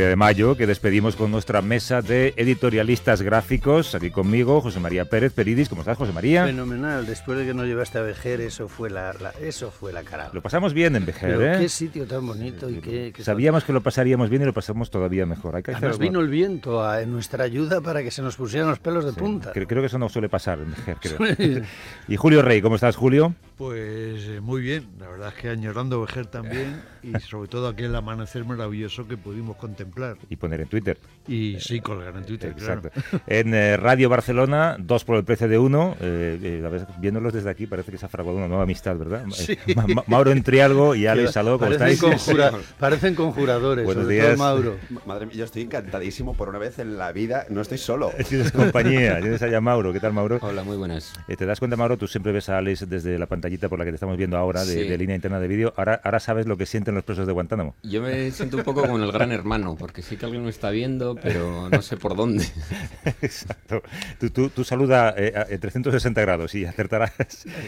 De mayo que despedimos con nuestra mesa de editorialistas gráficos. Aquí conmigo, José María Pérez Peridis. ¿Cómo estás, José María? Fenomenal, después de que nos llevaste a Vejer, eso fue la, la- eso fue la cara. Lo pasamos bien en Vejer, Pero ¿eh? qué sitio tan bonito y qué... qué- Sabíamos que lo pasaríamos bien y lo pasamos todavía mejor. Hay que hacer algo. vino el viento a, en nuestra ayuda para que se nos pusieran los pelos de Sí, punta. Creo, creo que eso no suele pasar en Vejer, creo. y Julio Rey, ¿cómo estás, Julio? Pues eh, muy bien, la verdad es que añorando Vejer también y sobre todo aquel amanecer maravilloso que pudimos contemplar. Y poner en Twitter. Y sí, colgar en Twitter, claro. Exacto. En eh, Radio Barcelona, dos por el precio de uno. Eh, eh, viéndolos desde aquí parece que se ha fraguado una nueva amistad, ¿verdad? Sí. Ma- Ma- Mauro Entrialgo y Alex Saló, ¿cómo parecen, estáis? conjura- parecen conjuradores, Buenos sobre días. todo Mauro. Madre mía, yo estoy encantadísimo por una vez en la vida. No estoy solo. Tienes compañía, tienes allá Mauro. ¿Qué tal, Mauro? Hola, muy buenas. Eh, ¿Te das cuenta, Mauro? Tú siempre ves a Alex desde la pantallita por la que te estamos viendo ahora, de, Sí. de línea interna de vídeo. Ahora, ahora sabes lo que sienten los presos de Guantánamo. Yo me siento un poco como el gran hermano, porque sí que alguien me está viendo, pero no sé por dónde. Exacto. Tú, tú, tú saluda eh, a- en 360 grados y acertarás.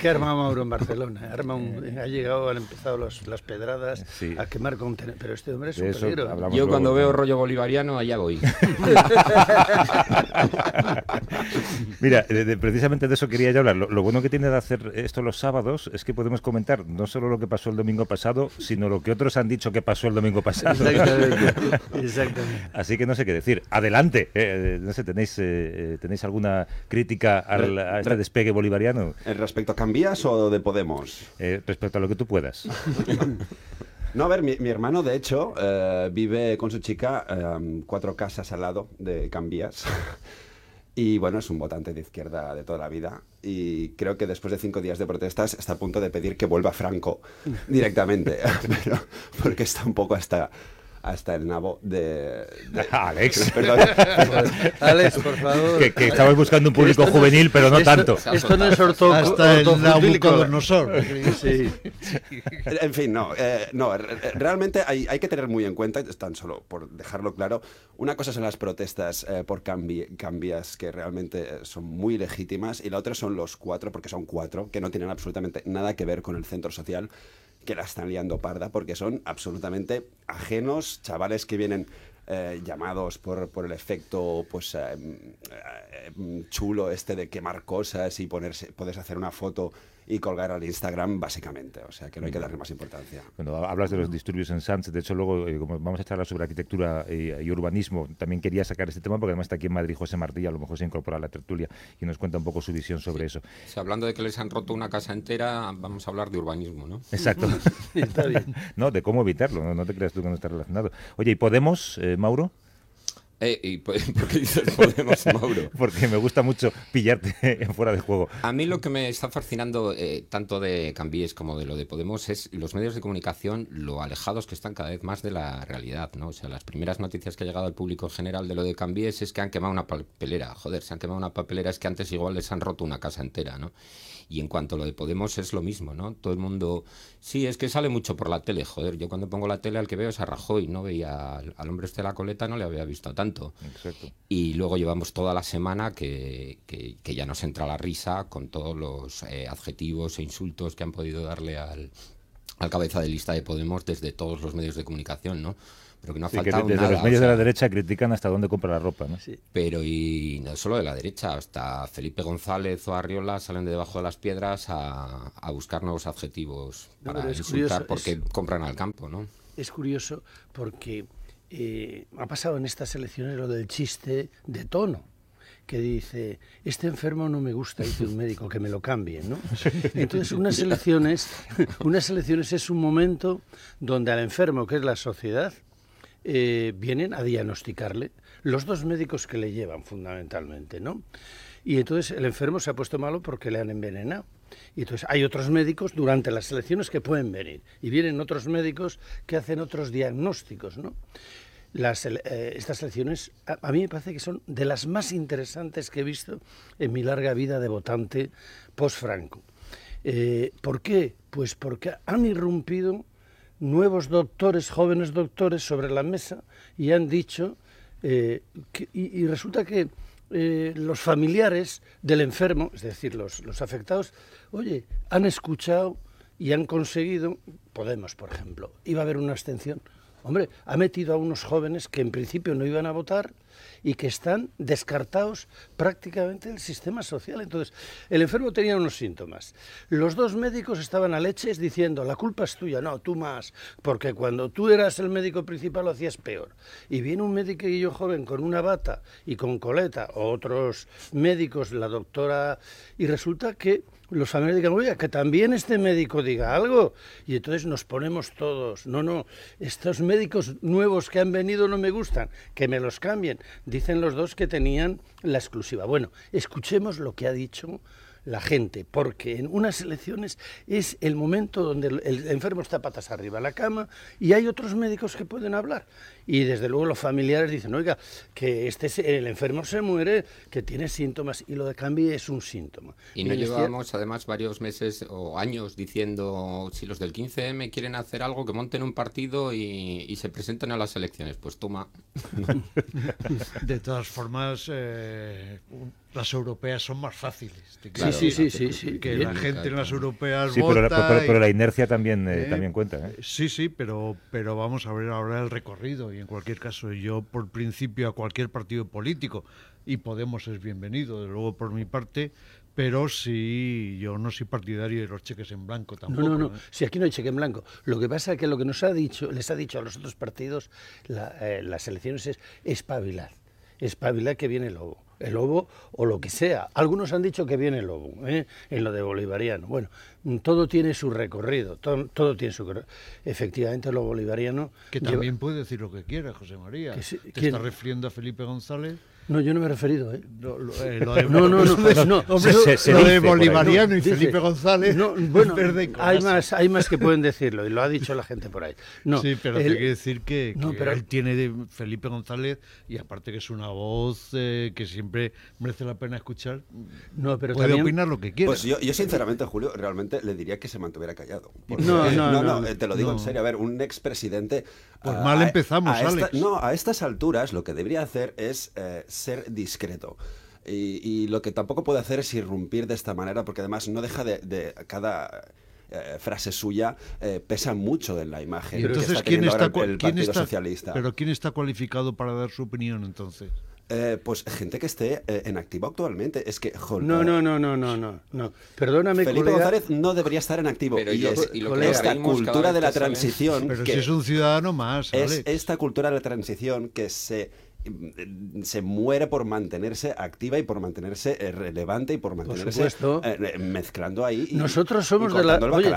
¿Qué arma Mauro en Barcelona? Arma un- ha llegado, han empezado los- las pedradas Sí. a quemar contenedores. Pero este hombre es De un eso peligro. ¿eh? Yo luego, cuando ¿no? veo rollo bolivariano, allá voy. Mira, de- de- precisamente de eso quería yo hablar. Lo, lo bueno que tiene de hacer esto los sábados es que podemos comentar no solo lo que pasó el domingo pasado, sino lo que otros han dicho que pasó el domingo pasado. Exactamente. Exactamente. Así que no sé qué decir. Adelante. Eh, no sé, ¿tenéis, eh, eh, ¿tenéis alguna crítica al- a este despegue bolivariano ¿En respecto a Cambias o de Podemos? Eh, respecto a lo que tú puedas? No, a ver, mi, mi hermano, de hecho, eh, vive con su chica eh, cuatro casas al lado de Cambias. Y bueno, es un votante de izquierda de toda la vida. Y creo que después de cinco días de protestas está a punto de pedir que vuelva Franco directamente. Pero, porque está un poco hasta, hasta el nabo de. de- Alex. Perdón. Alex, por favor. Que, que estabas buscando un público juvenil, pero no esto- tanto. Esto no es orto, Hasta el. Nabucodonosor. Sí. En fin, no, eh, no, re- re- realmente hay, hay que tener muy en cuenta, tan solo por dejarlo claro, una cosa son las protestas eh, por cambi- cambias que realmente eh, son muy legítimas y la otra son los cuatro, porque son cuatro, que no tienen absolutamente nada que ver con el centro social, que la están liando parda, porque son absolutamente ajenos, chavales que vienen eh, llamados por, por el efecto pues eh, eh, chulo este de quemar cosas y ponerse, puedes hacer una foto y colgar al Instagram básicamente, o sea que no hay que darle más importancia. Cuando hablas de los disturbios en Sanz, de hecho luego, eh, como vamos a charlar sobre arquitectura y, y urbanismo, también quería sacar este tema porque además está aquí en Madrid José Martí, a lo mejor se incorpora a la tertulia y nos cuenta un poco su visión sobre eso. O sea, hablando de que les han roto una casa entera, vamos a hablar de urbanismo, ¿no? Exacto. Está bien. no, de cómo evitarlo, no, No te creas tú que no está relacionado. Oye, ¿y Podemos, eh, Mauro? Eh, ¿Y por qué dices Podemos, Mauro? Porque me gusta mucho pillarte en fuera de juego. A mí lo que me está fascinando eh, tanto de Cambies como de lo de Podemos es los medios de comunicación, lo alejados que están cada vez más de la realidad, ¿no? O sea, las primeras noticias que ha llegado al público en general de lo de Cambies es que han quemado una papelera. Joder, se han quemado una papelera, es que antes igual les han roto una casa entera, ¿no? Y en cuanto a lo de Podemos es lo mismo, ¿no? Todo el mundo... Sí, es que sale mucho por la tele, joder. Yo cuando pongo la tele al que veo es a Rajoy, no veía al, al hombre este de la coleta, no le había visto tanto. Exacto. Y luego llevamos toda la semana que, que- que ya nos entra la risa con todos los eh, adjetivos e insultos que han podido darle al, al cabeza de lista de Podemos desde todos los medios de comunicación, ¿no? Pero que no ha Sí, que faltado desde nada. los o medios de sea, la derecha critican hasta dónde compra la ropa, ¿no? Sí. Pero y no solo de la derecha, hasta Felipe González o Arriola salen de debajo de las piedras a, a buscar nuevos adjetivos No, para insultar curioso, porque es- compran al campo, ¿no? Es curioso porque eh, ha pasado en estas elecciones lo del chiste de tono que dice, este enfermo no me gusta, dice un médico, que me lo cambie, ¿no? Entonces, unas elecciones, unas elecciones es un momento donde al enfermo, que es la sociedad, eh, vienen a diagnosticarle los dos médicos que le llevan fundamentalmente, ¿no? Y entonces el enfermo se ha puesto malo porque le han envenenado. Y entonces hay otros médicos durante las elecciones que pueden venir. Y vienen otros médicos que hacen otros diagnósticos, ¿no? las, eh, estas elecciones a, a mí me parece que son de las más interesantes que he visto en mi larga vida de votante post-Franco. Eh, ¿Por qué? Pues porque han irrumpido nuevos doctores, jóvenes doctores sobre la mesa y han dicho, eh, que- y, y resulta que eh, los familiares del enfermo, es decir, los, los afectados, oye, han escuchado y han conseguido, Podemos, por ejemplo, iba a haber una abstención. Hombre, ha metido a unos jóvenes que en principio no iban a votar y que están descartados prácticamente del sistema social. Entonces, el enfermo tenía unos síntomas. Los dos médicos estaban a leches diciendo, la culpa es tuya, no, tú más, porque cuando tú eras el médico principal lo hacías peor. Y viene un médico joven con una bata y con coleta, o otros médicos, la doctora, y resulta que los familiares digan, oye, que también este médico diga algo. Y entonces nos ponemos todos, no, no, estos médicos nuevos que han venido no me gustan, que me los cambien. Dicen los dos que tenían la exclusiva. Bueno, escuchemos lo que ha dicho la gente, porque en unas elecciones es el momento donde el, enfermo está patas arriba a la cama y hay otros médicos que pueden hablar. Y desde luego los familiares dicen, oiga, que este se- el enfermo se muere, que tiene síntomas y lo de cambio es un síntoma. Y no llevábamos además varios meses o años diciendo si los del 15M quieren hacer algo, que monten un partido y, y se presenten a las elecciones. Pues toma. De todas formas, eh, las europeas son más fáciles. Te Sí, sí, sí, sí, sí. Que Bien. la gente en las europeas Sí, pero, la- vota pero- pero y- la inercia también, eh, Eh, también cuenta. ¿eh? Sí, sí, pero, pero vamos a ver ahora el recorrido y en cualquier caso yo por principio a cualquier partido político y Podemos es bienvenido, de luego por mi parte, pero sí, yo no soy partidario de los cheques en blanco tampoco. No, no, no. ¿eh? Si aquí no hay cheque en blanco. Lo que pasa es que lo que nos ha dicho, les ha dicho a los otros partidos la- eh, las elecciones es espabilar. Espabilar que viene el lobo. El lobo o lo que sea. Algunos han dicho que viene el lobo, ¿eh? en lo de bolivariano. Bueno, todo tiene su recorrido. Todo, todo tiene su. Efectivamente, lo bolivariano. Que lleva- también puede decir lo que quiera, José María. Que sí, ¿Te ¿quién? está refiriendo a Felipe González? No, yo no me he referido, ¿eh? Lo, lo- eh, lo de- No, no, no, no, Hombre, se- se lo dice de. Bolivariano y Dice- Felipe González. No, bueno, hay más, hay más que pueden decirlo y lo ha dicho la gente por ahí. No, sí, pero el- te quiero decir que, No, que pero- él tiene de Felipe González y aparte que es una voz eh, que siempre merece la pena escuchar. no, pero Puede también- opinar lo que quiera. Pues yo, yo sinceramente, Julio, realmente le diría que se mantuviera callado. Porque- No, no, no, no. te lo digo en No. serio. A ver, un expresidente... Pues mal empezamos, a esta- Alex. No, a estas alturas lo que debería hacer es eh, ser discreto. Y, y lo que tampoco puede hacer es irrumpir de esta manera, porque además no deja de... de cada eh, frase suya eh, pesa mucho en la imagen. Y que entonces, está ¿quién teniendo está, ahora cua- el, el quién Partido está- Socialista. Pero ¿quién está cualificado para dar su opinión entonces? Eh, pues gente que esté eh, en activo actualmente. Es que... jo, No, eh, no, no, no, no, no, no. Perdóname, Felipe colega. González no debería estar en activo. Pero y es que- y lo que esta cultura de la transición. Pero que si es un ciudadano más, es Alex. esta cultura de la transición que se se muere por mantenerse activa y por mantenerse eh, relevante y por mantenerse supuesto. eh, eh, mezclando ahí y- Nosotros y somos de la. Oye.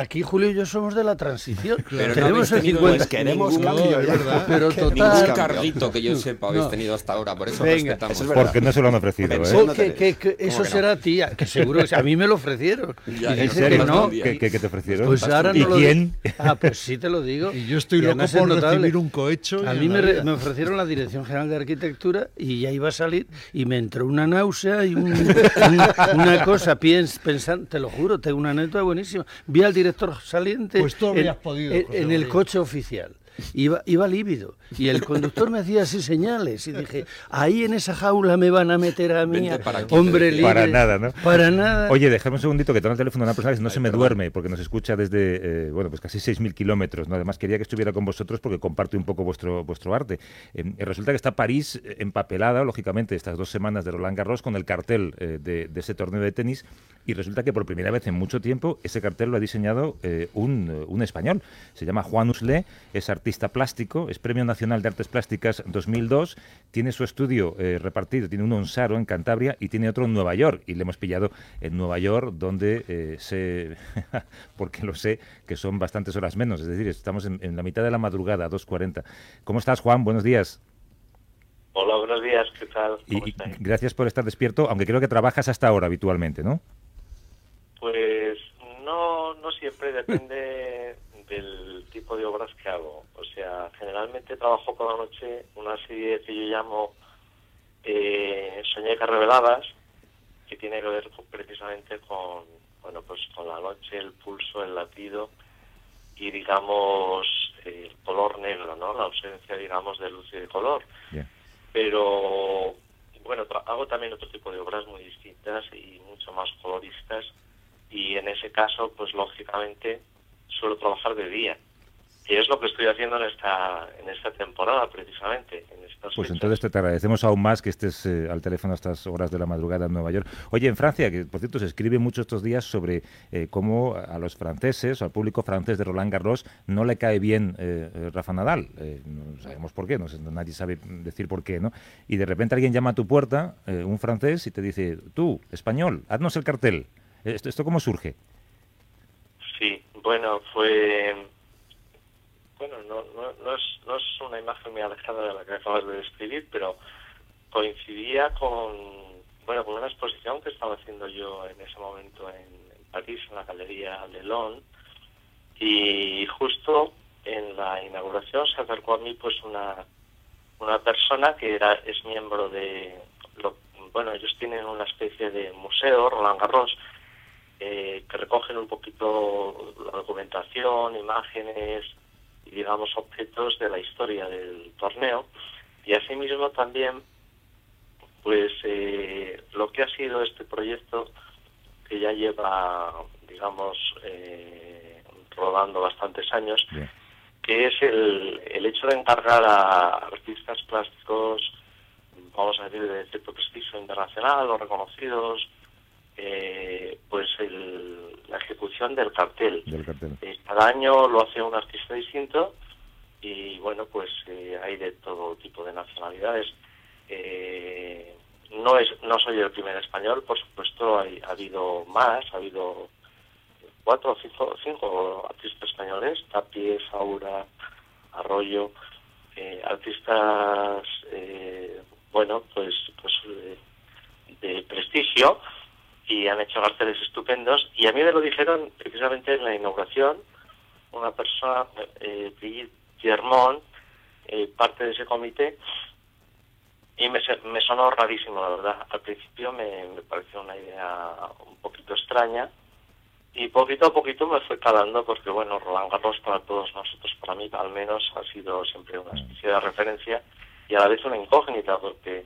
Aquí Julio y yo somos de la transición. Pero no Tenemos habéis el tenido 50. Pues queremos ningún- cambio, verdad. Pero Que total- carguito que yo sepa habéis No. tenido hasta ahora, por eso Venga, respetamos. eso es. Porque no se lo han ofrecido. ¿eh? Oh, que, que- que eso que no? será tía, que seguro que a mí me lo ofrecieron. Ya, y dice ¿En no que no. ¿Qué, qué- te ofrecieron? Pues ahora no ¿Y quién? Ah, pues sí te lo digo. Y yo estoy loco además es por notable. recibir un cohecho y A mí me, re- me ofrecieron la Dirección General de Arquitectura y ya iba a salir y me entró una náusea y un- un- una cosa, piens, pensando, te lo juro, tengo una anécdota buenísima. Vi al director saliente Pues tú en, podido, en- en el coche oficial. Iba, iba lívido y el conductor me hacía así señales y dije, ahí en esa jaula me van a meter a mí, Vente para aquí, hombre libre. Para nada, ¿no? Para nada. Oye, déjame un segundito que tengo el teléfono de una persona que no se me duerme porque nos escucha desde, eh, bueno, pues casi 6.000 kilómetros. ¿no? Además, quería que estuviera con vosotros porque comparte un poco vuestro, vuestro arte. Eh, resulta que está París eh, empapelada, lógicamente, estas dos semanas de Roland Garros con el cartel eh, de, de ese torneo de tenis y resulta que por primera vez en mucho tiempo ese cartel lo ha diseñado eh, un, eh, un español. Se llama Juan Usle, es artista plástico, es Premio Nacional de Artes Plásticas 2002, tiene su estudio eh, repartido, tiene uno en Saro, en Cantabria, y tiene otro en Nueva York. Y le hemos pillado en Nueva York, donde eh, sé, porque lo sé, que son bastantes horas menos. Es decir, estamos en, en la mitad de la madrugada, 2.40. ¿Cómo estás, Juan? Buenos días. Hola, buenos días, ¿qué tal? Y, ¿Cómo y estáis? gracias por estar despierto, aunque creo que trabajas hasta ahora habitualmente, ¿no? Pues no, no siempre, depende del tipo de obras que hago. O sea, generalmente trabajo por la noche una serie que yo llamo eh, Soñecas Reveladas, que tiene que ver con- precisamente con, bueno, pues con la noche, el pulso, el latido y, digamos, el color negro, ¿no? La ausencia, digamos, de luz y de color. Pero, bueno, hago también otro tipo de obras muy distintas y mucho más coloristas y en ese caso, pues lógicamente, suelo trabajar de día. Y es lo que estoy haciendo en esta, en esta temporada, precisamente. En estas Pues fechas. entonces te, te agradecemos aún más que estés eh, al teléfono a estas horas de la madrugada en Nueva York. Oye, en Francia, que por cierto se escribe mucho estos días sobre eh, cómo a los franceses, al público francés de Roland Garros, no le cae bien eh, eh, Rafa Nadal. Eh, no sabemos por qué, no sé, nadie sabe decir por qué, ¿no? Y de repente alguien llama a tu puerta, un francés, y te dice, tú, español, haznos el cartel. ¿Esto, esto cómo surge? Sí, bueno, fue... Bueno, no, no, no, es, no es una imagen muy alejada de la que acabas de describir, pero coincidía con, bueno, con una exposición que estaba haciendo yo en ese momento en, París, en la Galería Lelon, y justo en la inauguración se acercó a mí pues una, una persona que era es miembro de... Lo, bueno, ellos tienen una especie de museo, Roland Garros, eh, que recogen un poquito la documentación, imágenes y digamos objetos de la historia del torneo y asimismo también pues eh, lo que ha sido este proyecto que ya lleva digamos eh, rodando bastantes años Bien. que es el, el hecho de encargar a artistas plásticos vamos a decir de cierto prestigio internacional o reconocidos eh, pues el- la ejecución del cartel. Del cartel. Eh, cada año lo hace un artista distinto y bueno, pues eh, hay de todo tipo de nacionalidades. Eh, no es no soy el primer español, por supuesto, hay, ha habido más, ha habido cuatro o cinco, cinco artistas españoles, Tapie, Saura, Arroyo, artistas, bueno, pues, pues de prestigio y han hecho carteles estupendos. Y a mí me lo dijeron precisamente en la inauguración una persona, eh, Brigitte Germont, eh, parte de ese comité, y me, me sonó rarísimo, la verdad. Al principio me, me pareció una idea un poquito extraña, y poquito a poquito me fue calando, porque bueno, Roland Garros para todos nosotros, para mí al menos, ha sido siempre una especie de referencia y a la vez una incógnita, porque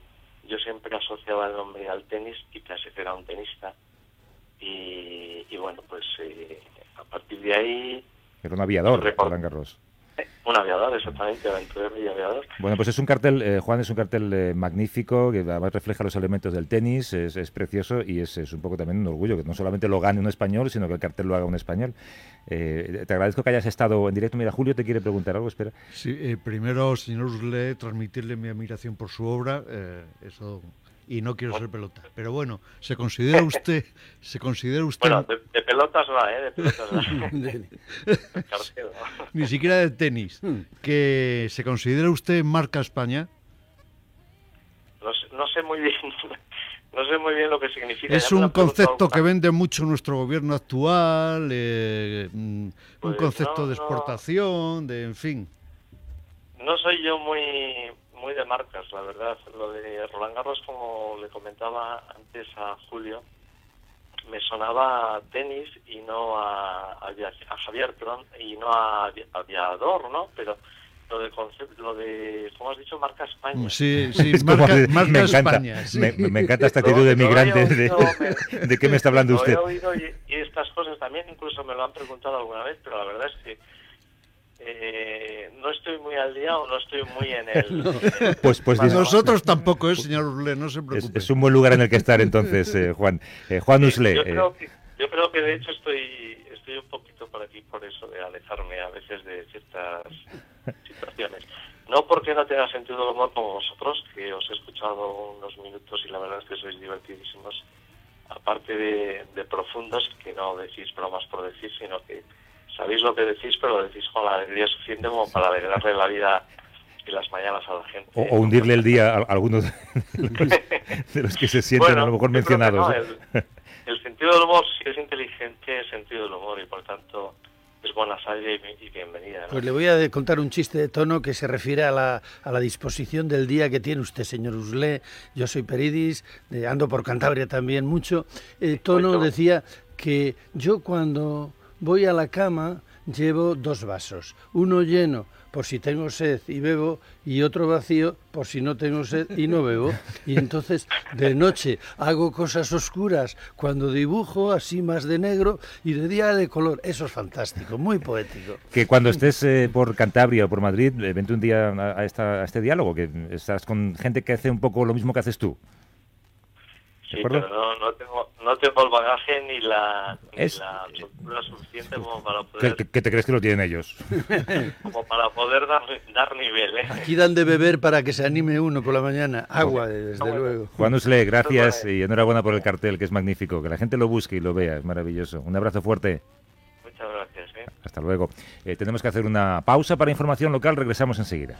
yo siempre asociaba el nombre al tenis y pensé que era un tenista. Y, y bueno, pues eh, a partir de ahí, Era un aviador, Roland Garros. Eh, un aviador, exactamente, aventurero y aviador. Bueno, pues es un cartel, eh, Juan, es un cartel eh, magnífico, que además refleja los elementos del tenis, es, es precioso y es, es un poco también un orgullo que no solamente lo gane un español, sino que el cartel lo haga un español. Eh, te agradezco que hayas estado en directo. Mira, Julio te quiere preguntar algo, espera. Sí, eh, primero, señor Usle, transmitirle mi admiración por su obra, eh, eso, y no quiero ser pelota. Pero bueno, ¿se considera usted, se considera usted, Bueno, de, de pelotas va, ¿eh? De pelotas va. Ni siquiera de tenis, que se considera usted marca España? No sé, no sé muy bien, no sé muy bien lo que significa. Es un concepto que vende mucho nuestro gobierno actual, eh, mm, un Pues concepto no, de no. exportación, de en fin. No soy yo muy muy de marcas, la verdad. Lo de Roland Garros, como le comentaba antes a Julio, me sonaba a tenis y no a, a, a Javier, perdón, y no a avi- aviador, ¿no? Pero lo de concepto, lo de, ¿cómo has dicho? Marca España. Sí, sí, marca, de- marca me encanta, España. sí. me, me encanta esta actitud de migrante. De, me- ¿De qué me está hablando Lo usted? he oído y, y estas cosas también incluso me lo han preguntado alguna vez, pero la verdad es que eh, no estoy muy al día o no estoy muy en el... Pues- pues Vale, dis- Nosotros tampoco, ¿eh, señor Urle? No se Es, preocupe. es un buen lugar en el que estar entonces, eh, Juan. Eh, Juan Usle. yo, eh, creo que, yo creo que de hecho estoy estoy un poquito por aquí por eso de alejarme a veces de ciertas situaciones. No porque no tenga sentido humor como vosotros, que os he escuchado unos minutos y la verdad es que sois divertidísimos, aparte de, de profundos, que no decís bromas por decir, sino que sabéis lo que decís, pero lo decís con la alegría suficiente como para alegrarle la vida y las mañanas a la gente. o, o hundirle el día a, a algunos de los que se sienten a lo mejor mencionados. no, ¿eh? el, el sentido del humor, si es inteligente, es sentido del humor y por tanto es buena salida y, y bienvenida. ¿no? Pues le voy a contar un chiste de tono que se refiere a la, a la disposición del día que tiene usted, señor Uslé. Yo soy Peridis, eh, ando por Cantabria también mucho. Eh, tono Bueno. decía que yo cuando voy a la cama llevo dos vasos, uno lleno por si tengo sed y bebo y otro vacío por si no tengo sed y no bebo. Y entonces de noche hago cosas oscuras cuando dibujo así más de negro y de día de color. Eso es fantástico, muy poético. Que cuando estés eh, por Cantabria o por Madrid, eh, vente un día a, a esta- a este diálogo, que estás con gente que hace un poco lo mismo que haces tú. Sí, pero no, no, tengo, no tengo el bagaje ni la, ni Es- la soltura suficiente como para ¿Qué, poder, qué- qué te crees que lo tienen ellos? como para poder dar, dar nivel. ¿eh? Aquí dan de beber para que se anime uno por la mañana. Agua, desde bueno. luego. Juan Usle, gracias y enhorabuena por el cartel, que es magnífico. Que la gente lo busque y lo vea, es maravilloso. Un abrazo fuerte. Muchas gracias. ¿eh? Hasta luego. Eh, tenemos que hacer una pausa para información local, regresamos enseguida.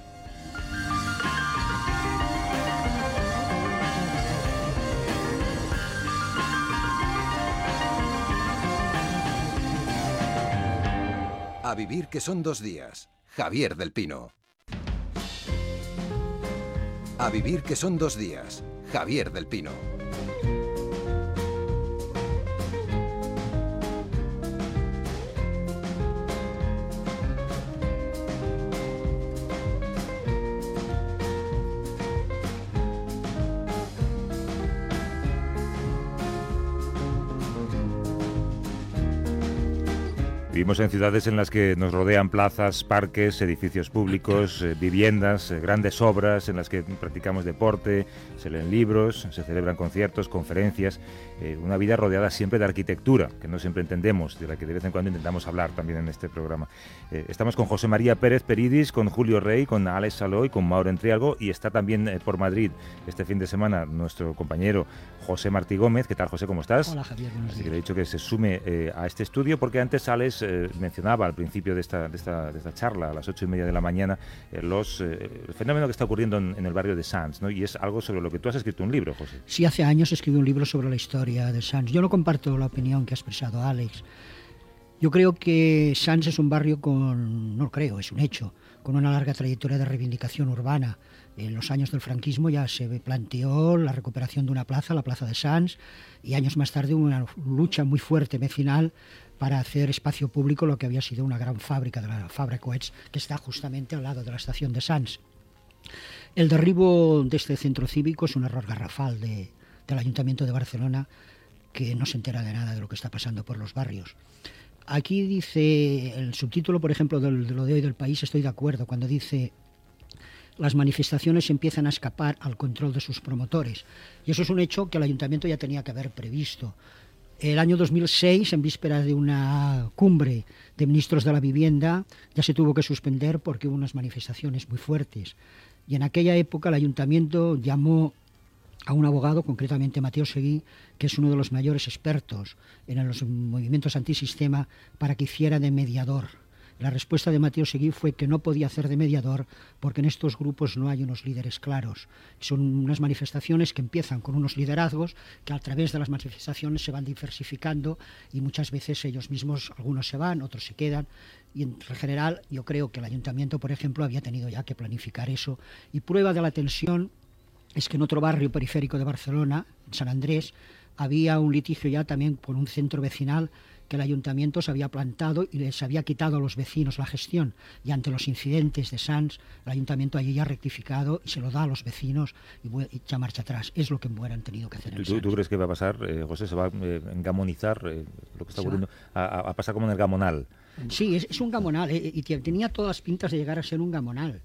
A vivir que son dos días. Javier del Pino. A vivir que son dos días. Javier del Pino. Vivimos en ciudades en las que nos rodean plazas, parques, edificios públicos, eh, viviendas, eh, grandes obras en las que practicamos deporte, se leen libros, se celebran conciertos, conferencias, eh, una vida rodeada siempre de arquitectura, que no siempre entendemos, de la que de vez en cuando intentamos hablar también en este programa. Estamos con José María Pérez Peridis, con Julio Rey, con Alex Saloy, con Mauro Entrialgo y está también por Madrid este fin de semana nuestro compañero José Martí Gómez. ¿Qué tal, José? ¿Cómo estás? Hola Javier, Así que le he días. dicho que se sume a este estudio porque antes Alex eh, mencionaba al principio de esta, charla, a las ocho y media de la mañana, eh, los, eh, el fenómeno que está ocurriendo en, el barrio de Sanz, ¿no? y es algo sobre lo que tú has escrito un libro, José. Sí, hace años escribí un libro sobre la historia de Sanz. Yo no comparto la opinión que ha expresado Alex. Yo creo que Sanz es un barrio con, no creo, es un hecho, con una larga trayectoria de reivindicación urbana. En los años del franquismo ya se planteó la recuperación de una plaza, la plaza de Sanz, y años más tarde una lucha muy fuerte vecinal para hacer espacio público lo que había sido una gran fábrica de la Fabra Coets, que está justamente al lado de la estación de Sanz. El derribo de este centro cívico es un error garrafal de- del Ayuntamiento de Barcelona que no se entera de nada de lo que está pasando por los barrios. Aquí dice el subtítulo, por ejemplo, de lo de hoy del país, estoy de acuerdo, cuando dice las manifestaciones empiezan a escapar al control de sus promotores. Y eso es un hecho que el ayuntamiento ya tenía que haber previsto. El año 2006, en vísperas de una cumbre de ministros de la vivienda, ya se tuvo que suspender porque hubo unas manifestaciones muy fuertes. Y en aquella época el ayuntamiento llamó a un abogado, concretamente Mateo Seguí, que es uno de los mayores expertos en los movimientos antisistema, para que hiciera de mediador. La respuesta de Mateo Seguí fue que no podía hacer de mediador porque en estos grupos no hay unos líderes claros. Son unas manifestaciones que empiezan con unos liderazgos que a través de las manifestaciones se van diversificando y muchas veces ellos mismos, algunos se van, otros se quedan. Y en general yo creo que el ayuntamiento, por ejemplo, había tenido ya que planificar eso. Y prueba de la tensión es que en otro barrio periférico de Barcelona, en San Andrés, había un litigio ya también por un centro vecinal que el ayuntamiento se había plantado y les había quitado a los vecinos la gestión. Y ante los incidentes de Sans, el ayuntamiento allí ya ha rectificado y se lo da a los vecinos y, echa marcha atrás. Es lo que hubieran tenido que hacer ¿Tú, en tú- crees que va a pasar, eh, José? ¿Se va a eh, engamonizar eh, lo que está ocurriendo? A, a- a pasar como en el gamonal. Sí, es, es un gamonal eh, y te- tenía todas las pintas de llegar a ser un gamonal.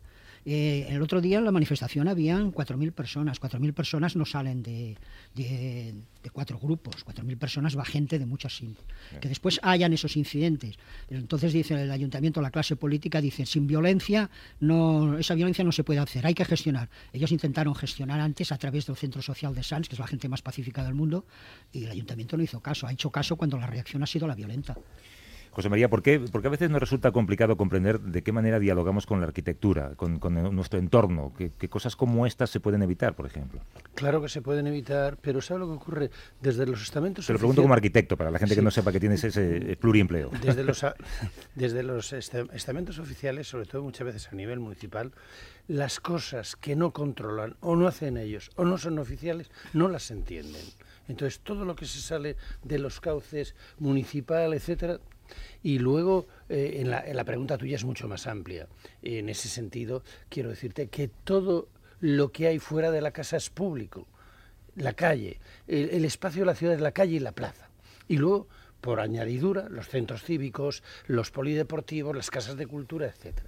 Eh, el otro día en la manifestación habían 4.000 personas. 4.000 personas no salen de, de- de cuatro grupos. 4.000 personas va gente de muchas... in- Que después hayan esos incidentes. Entonces dice el ayuntamiento, la clase política, dice, sin violencia, no, esa violencia no se puede hacer, hay que gestionar. Ellos intentaron gestionar antes a través del Centro Social de Sans, que es la gente más pacífica del mundo, y el ayuntamiento no hizo caso. Ha hecho caso cuando la reacción ha sido la violenta. José María, ¿por qué, porque a veces nos resulta complicado comprender de qué manera dialogamos con la arquitectura, con, con nuestro entorno? ¿Qué, ¿Qué, cosas como estas se pueden evitar, por ejemplo? Claro que se pueden evitar, pero ¿sabe lo que ocurre? Desde los estamentos Te lo pregunto como arquitecto, para la gente sí. que no sepa que tienes ese pluriempleo. Desde los, desde los estamentos oficiales, sobre todo muchas veces a nivel municipal, las cosas que no controlan o no hacen ellos o no son oficiales, no las entienden. Entonces, todo lo que se sale de los cauces municipal, etcétera, y luego, eh, en, la, pregunta tuya es mucho más amplia. En ese sentido, quiero decirte que todo lo que hay fuera de la casa es público. La calle, el, el espacio de la ciudad es la calle y la plaza. Y luego, por añadidura, los centros cívicos, los polideportivos, las casas de cultura, etc.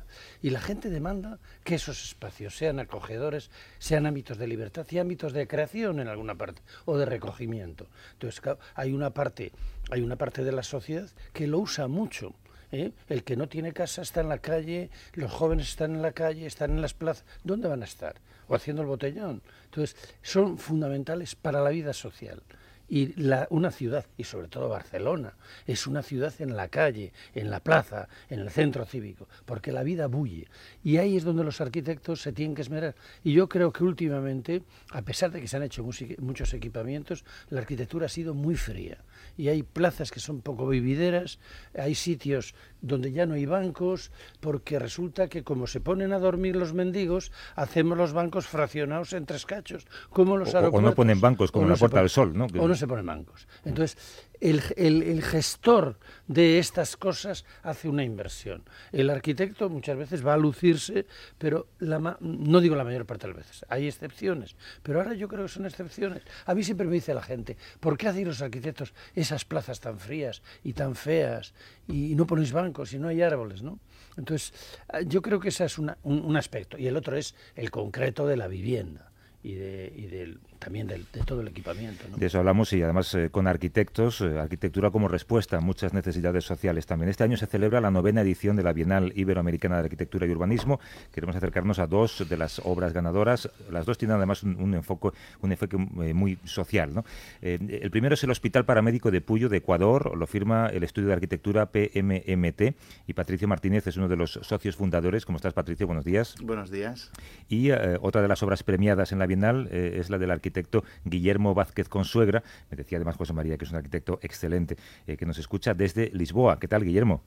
Y la gente demanda que esos espacios sean acogedores, sean ámbitos de libertad y ámbitos de creación en alguna parte o de recogimiento. Entonces, hay una parte, hay una parte de la sociedad que lo usa mucho. ¿eh? El que no tiene casa está en la calle, los jóvenes están en la calle, están en las plazas. ¿Dónde van a estar? O haciendo el botellón. Entonces, son fundamentales para la vida social. Y la, una ciudad, y sobre todo Barcelona, es una ciudad en la calle, en la plaza, en el centro cívico, porque la vida bulle. Y ahí es donde los arquitectos se tienen que esmerar. Y yo creo que últimamente, a pesar de que se han hecho muchos equipamientos, la arquitectura ha sido muy fría. Y hay plazas que son poco vivideras, hay sitios donde ya no hay bancos, porque resulta que como se ponen a dormir los mendigos, hacemos los bancos fraccionados en tres cachos, como los o, aeropuertos. O no ponen bancos, como no la Puerta del Sol, ¿no? Se ponen bancos. Entonces, el, el- gestor de estas cosas hace una inversión. El arquitecto muchas veces va a lucirse, pero la no digo la mayor parte de las veces, hay excepciones, pero ahora yo creo que son excepciones. A mí siempre me dice la gente, ¿por qué hacéis los arquitectos esas plazas tan frías y tan feas y no ponéis bancos y no hay árboles, ¿no? Entonces, ah, yo creo que ese es una- un, un aspecto. Y el otro es el concreto de la vivienda y, de, y del- también de todo el equipamiento. ¿no? De eso hablamos y además eh, con arquitectos, eh, arquitectura como respuesta a muchas necesidades sociales también. Este año se celebra la novena edición de la Bienal Iberoamericana de Arquitectura y Urbanismo. Queremos acercarnos a dos de las obras ganadoras. Las dos tienen además un, un enfoque, un enfoque eh, muy social. ¿no? Eh, el primero es el Hospital Paramédico de Puyo, de Ecuador. Lo firma el Estudio de Arquitectura PMMT y Patricio Martínez es uno de los socios fundadores. ¿Cómo estás, Patricio? Buenos días. Buenos días. Y eh, otra de las obras premiadas en la Bienal eh, es la del arquitecto Guillermo Vázquez Consuegra. Me decía además José María que es un arquitecto excelente eh, que nos escucha desde Lisboa. ¿Qué tal, Guillermo?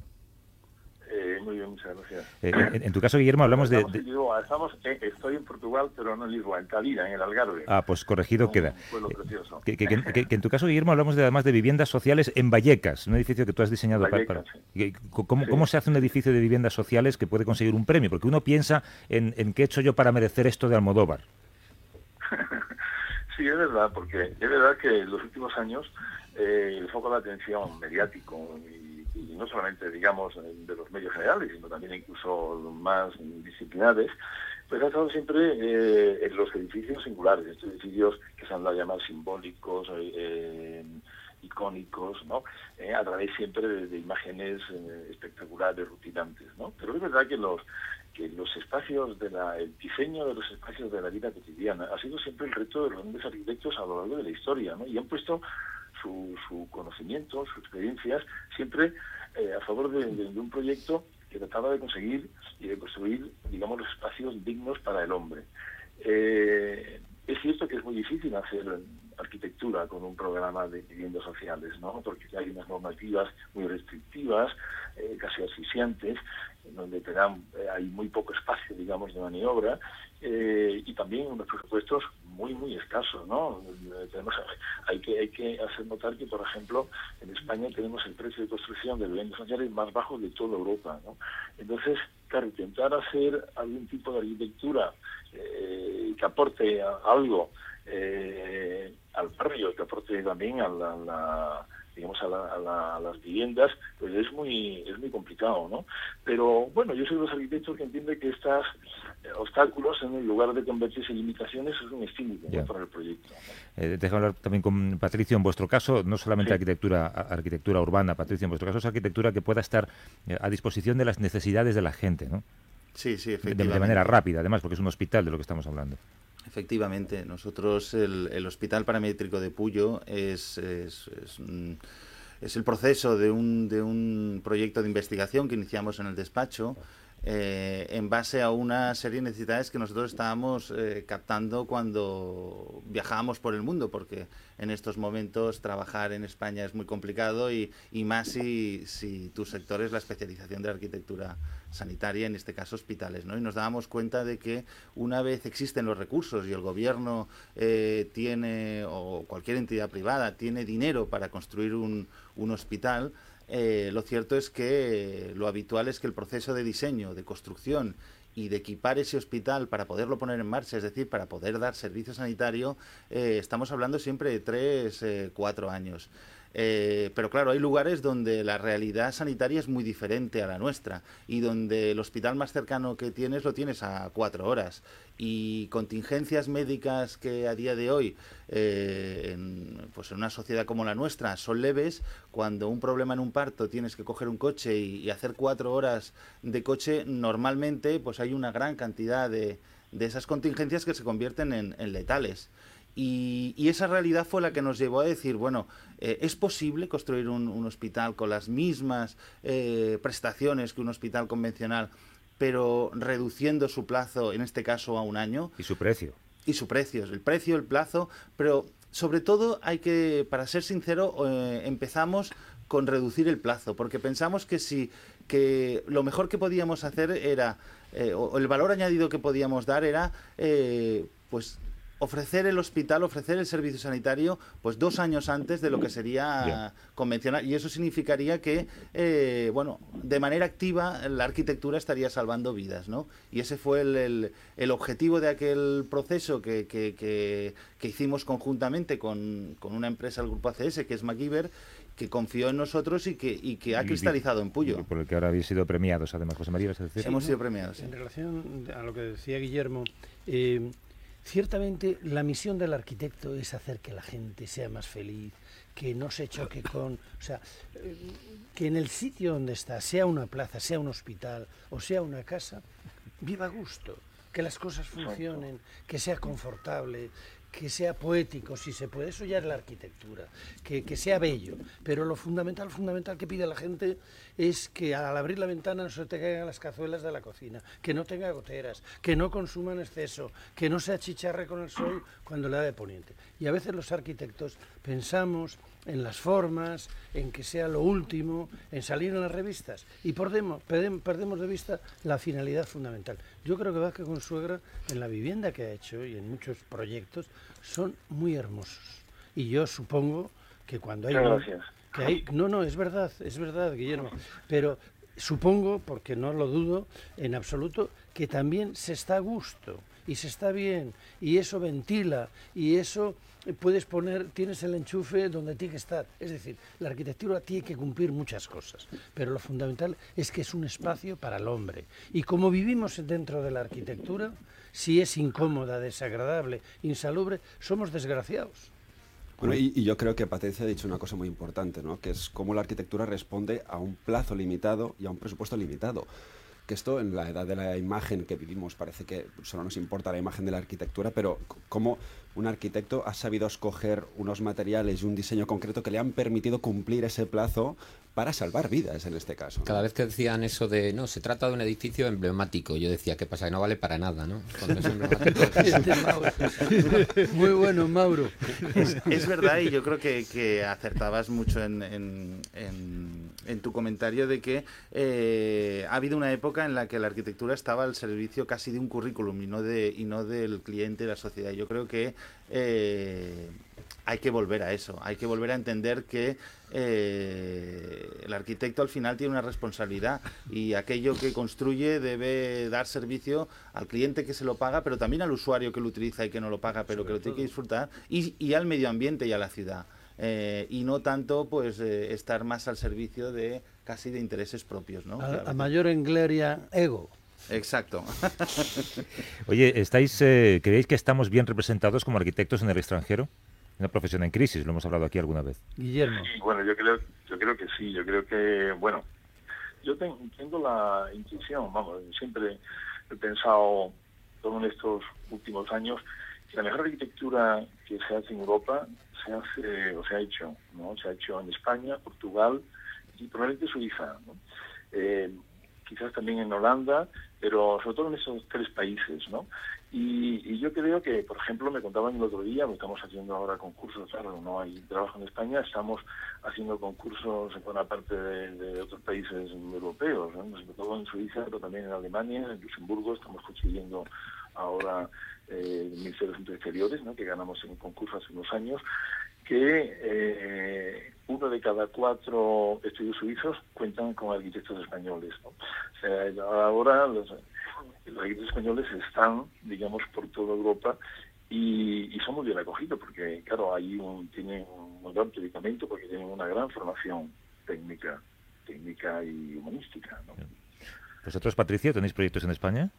Eh, muy bien, muchas gracias. Eh, en, en tu caso, Guillermo, hablamos de... Estamos de- en Lisboa, estamos, eh, estoy en Portugal, pero no en Lisboa, en Calira, en el Algarve. Ah, pues corregido Un queda. Eh, precioso. Que, que- que- que- en tu caso, Guillermo, hablamos de, además de viviendas sociales en Vallecas, un edificio que tú has diseñado para... Vallecas, para- que- ¿Cómo, cómo se hace un edificio de viviendas sociales que puede conseguir un premio? Porque uno piensa en, en qué he hecho yo para merecer esto de Almodóvar. Sí, es verdad, porque es verdad que en los últimos años eh, el foco de atención mediático y, no solamente, digamos, de los medios generales, sino también incluso más disciplinares, pues ha estado siempre eh, en los edificios singulares, estos edificios que se han dado a simbólicos, eh, eh, icónicos, ¿no? Eh, a través siempre de, imágenes eh, espectaculares, rutinantes, ¿no? Pero es verdad que los que los espacios de la, el diseño de los espacios de la vida cotidiana ha sido siempre el reto de los grandes arquitectos a lo largo de la historia, ¿no? Y han puesto su, conocimiento, sus experiencias, siempre eh, a favor de un proyecto que trataba de conseguir y de construir, digamos, los espacios dignos para el hombre. Eh, es cierto que es muy difícil hacer arquitectura con un programa de viviendas sociales, ¿no? Porque hay unas normativas muy restrictivas, eh, casi asfixiantes, donde te dan, eh, hay muy poco espacio, digamos, de maniobra, eh, y también unos presupuestos muy, muy escasos, ¿no? Eh, tenemos, hay, que, hay que hacer notar que, por ejemplo, en España tenemos el precio de construcción de viviendas sociales más bajo de toda Europa, ¿no? Entonces, claro, intentar hacer algún tipo de arquitectura eh, que aporte algo eh, al barrio, que aporte también a la, la- digamos a, la- a la- a las viviendas, pues es muy es muy complicado, ¿no? Pero bueno, yo soy de los arquitectos que entiende que estos obstáculos, en lugar de convertirse en limitaciones, es un estímulo ¿no? Para el proyecto. Eh, déjame hablar también con Patricio. En vuestro caso, no solamente Sí. arquitectura, arquitectura urbana, Patricio, en vuestro caso es arquitectura que pueda estar eh, a disposición de las necesidades de la gente, ¿no? Sí, sí, De, efectivamente. de manera rápida, además, porque es un hospital de lo que estamos hablando. Efectivamente, nosotros el, el Hospital Paramétrico de Puyo es, es- es el proceso de un, de un proyecto de investigación que iniciamos en el despacho eh, en base a una serie de necesidades que nosotros estábamos eh, captando cuando viajábamos por el mundo, porque en estos momentos trabajar en España es muy complicado y, más si, tu sector es la especialización de la arquitectura sanitaria, en este caso hospitales. ¿no? Y nos dábamos cuenta de que una vez existen los recursos y el gobierno eh, tiene, o cualquier entidad privada, tiene dinero para construir un hospital, eh, lo cierto es que lo habitual es que el proceso de diseño, de construcción y de equipar ese hospital para poderlo poner en marcha, es decir, para poder dar servicio sanitario, eh, estamos hablando siempre de tres, eh, cuatro años. Eh, pero claro, hay lugares donde la realidad sanitaria es muy diferente a la nuestra y donde el hospital más cercano que tienes lo tienes a cuatro horas. Y contingencias médicas que a día de hoy eh, en, pues en una sociedad como la nuestra son leves cuando un problema en un parto tienes que coger un coche y, hacer cuatro horas de coche normalmente pues hay una gran cantidad de, de esas contingencias que se convierten en, en letales y, y, esa realidad fue la que nos llevó a decir, bueno, eh, ¿es posible construir un, un, hospital con las mismas eh, prestaciones que un hospital convencional, pero reduciendo su plazo, en este caso, a un año? Y su precio. Y su precio, el precio, el plazo, pero sobre todo hay que, para ser sincero, eh, empezamos con reducir el plazo, porque pensamos que si que lo mejor que podíamos hacer era, o el valor añadido que podíamos dar era, pues ofrecer el hospital, ofrecer el servicio sanitario, pues dos años antes de lo que sería yeah. convencional. Y eso significaría que, eh, bueno, de manera activa la arquitectura estaría salvando vidas, ¿no? Y ese fue el, el, el objetivo de aquel proceso que, que, que, que hicimos conjuntamente con, con, una empresa del grupo ACS, que es MacGyver, que confió en nosotros y que, y que ha cristalizado en Puyo. Por el que ahora habéis sido premiados, además, José María, ¿vas a decir? Hemos sido premiados. Sí. En relación a lo que decía Guillermo, eh, Ciertamente la misión del arquitecto es hacer que la gente sea más feliz, que no se choque con, o sea, que en el sitio donde está, sea una plaza, sea un hospital o sea una casa, viva a gusto, que las cosas funcionen, que sea confortable, que sea poético, si se puede, eso ya es la arquitectura, que, que, sea bello, pero lo fundamental, fundamental que pide la gente es que al abrir la ventana no se te caigan las cazuelas de la cocina, que no tenga goteras, que no consuman exceso, que no se achicharre con el sol cuando le da de poniente. Y a veces los arquitectos pensamos en las formas, en que sea lo último, en salir en las revistas y perdemos, perdemos de vista la finalidad fundamental. Yo creo que Vázquez Consuegra, en la vivienda que ha hecho y en muchos proyectos, son muy hermosos. Y yo supongo que cuando hay... Gracias. Que hay no, no, es verdad, es verdad, Guillermo. Pero supongo, porque no lo dudo en absoluto, que también se está a gusto y se está bien y eso ventila y eso puedes poner, tienes el enchufe donde tiene que estar. Es decir, la arquitectura tiene que cumplir muchas cosas, pero lo fundamental es que es un espacio para el hombre. Y como vivimos dentro de la arquitectura, si es incómoda, desagradable, insalubre, somos desgraciados. Bueno, y, y, yo creo que Patricia ha dicho una cosa muy importante, ¿no? que es cómo la arquitectura responde a un plazo limitado y a un presupuesto limitado que esto en la edad de la imagen que vivimos parece que solo nos importa la imagen de la arquitectura, pero cómo un arquitecto ha sabido escoger unos materiales y un diseño concreto que le han permitido cumplir ese plazo para salvar vidas en este caso. ¿no? Cada vez que decían eso de, no, se trata de un edificio emblemático, yo decía, ¿qué pasa? Que no vale para nada, ¿no? Es Muy bueno, Mauro. Es, es, verdad y yo creo que, que acertabas mucho en, en, en, en, tu comentario de que eh, ha habido una época en la que la arquitectura estaba al servicio casi de un currículum y no, de, y no del cliente, de la sociedad. Yo creo que eh, hay que volver a eso, hay que volver a entender que eh, el arquitecto al final tiene una responsabilidad y aquello que construye debe dar servicio al cliente que se lo paga, pero también al usuario que lo utiliza y que no lo paga, pero que lo tiene que disfrutar, y, y, al medio ambiente y a la ciudad. Eh, y no tanto pues eh, estar más al servicio de casi de intereses propios. ¿no? A, a mayor engleria, ego. Exacto. Oye, ¿estáis, eh, ¿creéis que estamos bien representados como arquitectos en el extranjero? Una profesión en crisis, lo hemos hablado aquí alguna vez. Guillermo. Sí, bueno, yo creo, yo creo que sí, yo creo que, bueno, yo ten, tengo la intuición, vamos, siempre he pensado, todo en estos últimos años, que la mejor arquitectura que se hace en Europa se hace o se ha hecho, ¿no? Se ha hecho en España, Portugal y probablemente Suiza, ¿no? Eh, quizás también en Holanda, pero sobre todo en esos tres países, ¿no? Y, y, yo creo que, por ejemplo, me contaban el otro día, estamos haciendo ahora concursos, claro, no hay trabajo en España, estamos haciendo concursos en buena parte de, de otros países europeos, ¿no? sobre todo en Suiza, pero también en Alemania, en Luxemburgo, estamos consiguiendo ahora eh, el Ministerio de Asuntos Exteriores, ¿no? que ganamos en un concurso hace unos años, que eh, uno de cada cuatro estudios suizos cuentan con arquitectos españoles. ¿no? O sea, ahora los, arquitectos españoles están, digamos, por toda Europa y, y son muy bien acogidos porque, claro, ahí un, tienen un gran predicamento porque tienen una gran formación técnica, técnica y humanística. ¿no? ¿Vosotros, Patricia, tenéis proyectos en España?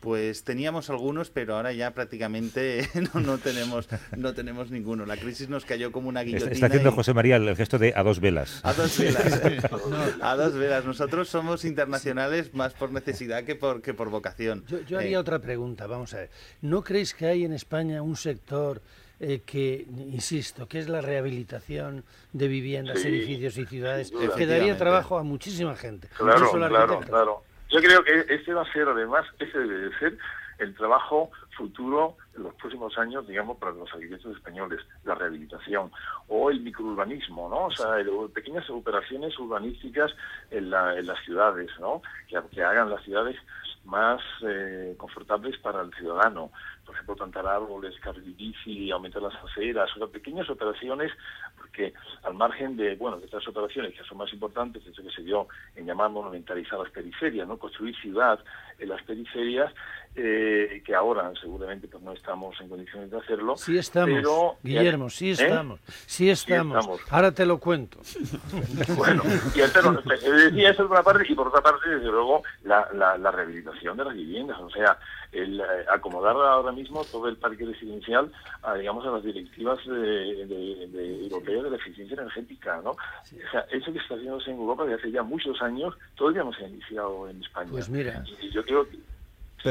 Pues teníamos algunos, pero ahora ya prácticamente no, no tenemos no tenemos ninguno. La crisis nos cayó como una guillotina. Está haciendo y- José María el gesto de a dos velas. A dos velas. A dos velas. Nosotros somos internacionales más por necesidad que por, que por vocación. Yo, yo Eh, haría otra pregunta, vamos a ver. ¿No creéis que hay en España un sector eh, que, insisto, que es la rehabilitación de viviendas, Sí, edificios y ciudades, que daría trabajo a muchísima gente? Claro, claro, claro. Yo creo que ese va a ser, además, ese debe de ser el trabajo futuro en los próximos años, digamos, para los arquitectos españoles, la rehabilitación o el microurbanismo, ¿no? O sea, el- pequeñas operaciones urbanísticas en, la- en las ciudades, ¿no? Que, que hagan las ciudades más eh, confortables para el ciudadano. Por ejemplo, plantar árboles, carril aumentar las aceras, o sea, pequeñas operaciones, porque al margen de, bueno, de estas operaciones que son más importantes, eso que se dio en llamar monumentalizar las periferias, ¿no? Construir ciudad en las periferias, eh, que ahora seguramente pues no estamos en condiciones de hacerlo. Sí estamos, pero- Guillermo, sí ¿Eh? estamos, sí estamos. estamos. Ahora te lo cuento. Bueno, y el pero, eh, decía eso por una parte, y por otra parte, desde luego, la, la, la rehabilitación de las viviendas, o sea, el eh, acomodar ahora mismo todo el parque residencial a, digamos, a las directivas de, de- de europeas de la eficiencia energética, ¿no? O sea, eso que está haciéndose en Europa desde hace ya muchos años, todavía no se ha iniciado en España. Pues mira. Y yo creo que...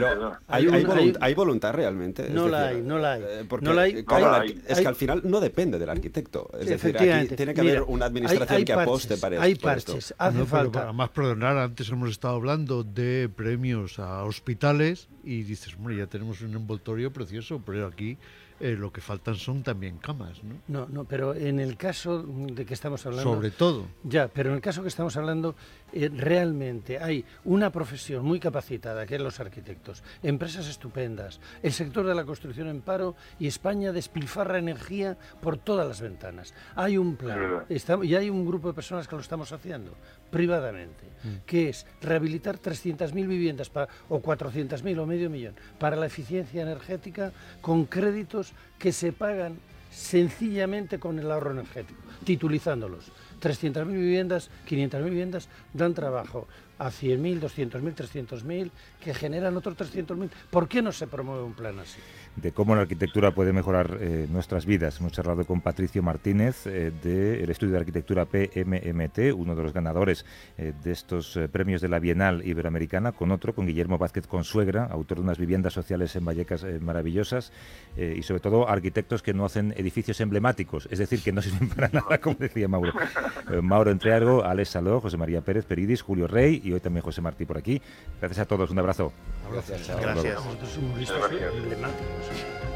Pero. ¿hay, Hay hay un- volun- hay- hay voluntad realmente. Es No la hay, no la hay. eh, porque, No la hay. eh, claro, Hay- es que al final no depende del arquitecto. Es decir, aquí tiene que Mira, haber una hay- administración hay que aposte parches, para, Hay por esto. parches, hace No, pero falta. Además, perdonar, antes hemos estado hablando de premios a hospitales y dices, hombre, ya tenemos un envoltorio precioso, pero aquí eh, lo que faltan son también camas, ¿no? No, no, pero en el caso de que estamos hablando. Sobre todo. Ya, pero en el caso que estamos hablando, eh, realmente hay una profesión muy capacitada, que es los arquitectos, empresas estupendas, el sector de la construcción en paro y España despilfarra energía por todas las ventanas. Hay un plan. Estamos- y hay un grupo de personas que lo estamos haciendo privadamente, que es rehabilitar 300.000 viviendas pa- o 400.000 o medio millón para la eficiencia energética con créditos que se pagan sencillamente con el ahorro energético, titulizándolos. 300.000 viviendas, 500.000 viviendas dan trabajo a 100.000, 200.000, 300.000, que generan otros 300.000. ¿Por qué no se promueve un plan así? De cómo la arquitectura puede mejorar eh, nuestras vidas. Hemos charlado con Patricio Martínez eh, del estudio de arquitectura PMMT, uno de los ganadores eh, de estos eh, premios de la Bienal Iberoamericana, con otro, con Guillermo Vázquez Consuegra, autor de unas viviendas sociales en Vallecas maravillosas, y sobre todo arquitectos que no hacen edificios emblemáticos, es decir, que no sirven para nada, como decía Mauro. Mauro Entreargo, Alex Saló, José María Pérez Peridis, Julio Rey y hoy también José Martí por aquí. Gracias a todos, un abrazo. Gracias. Gracias. Emblemáticos.